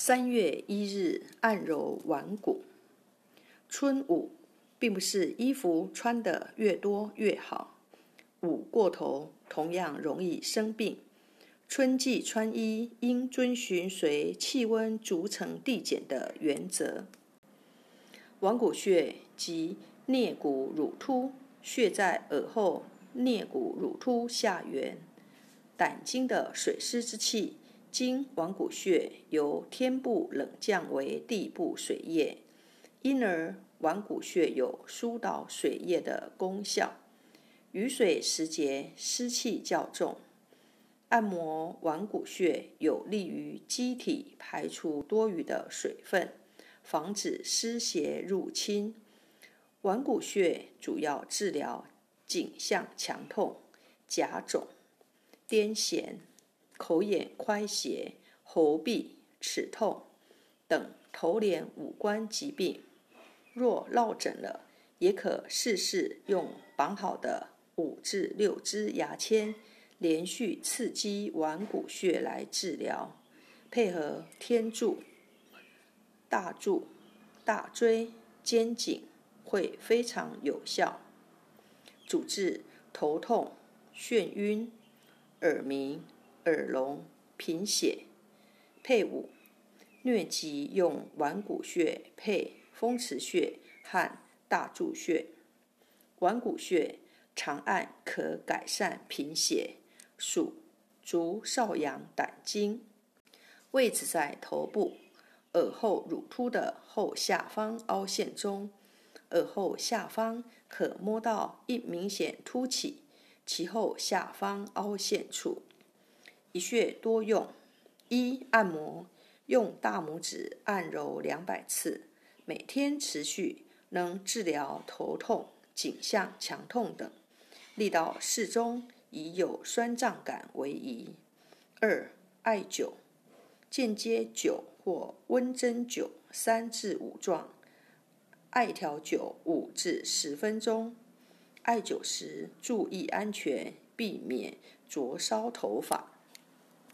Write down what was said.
三月一日，按揉腕骨。春捂，并不是衣服穿得越多越好，捂过头同样容易生病。春季穿衣应遵循随气温逐层递减的原则。腕骨穴即颞骨乳突，穴在耳后颞骨乳突下缘，胆经的水湿之气。经腕骨穴由天部冷降为地部水液，因而腕骨穴有疏导水液的功效。雨水时节湿气较重，按摩腕骨穴有利于机体排出多余的水分，防止湿邪入侵。腕骨穴主要治疗颈项强痛、甲肿、癫痫。口眼快斜、喉痹、齿痛等头脸五官疾病，若落枕了，也可试试用绑好的五至六支牙签，连续刺激腕骨穴来治疗，配合天柱、大柱、大椎、肩颈，会非常有效，主治头痛、眩晕、耳鸣。耳聋、贫血，配伍疟疾用腕骨穴配风池穴和大柱穴。腕骨穴长按可改善贫血，属足少阳胆经，位置在头部耳后乳突的后下方凹陷中，耳后下方可摸到一明显凸起，其后下方凹陷处。一穴多用：一、按摩，用大拇指按揉两百次，每天持续，能治疗头痛、颈项强痛等，力道适中，以有酸胀感为宜。二、艾灸，间接灸或温针灸三至五壮，艾条灸五至十分钟。艾灸时注意安全，避免灼烧头发。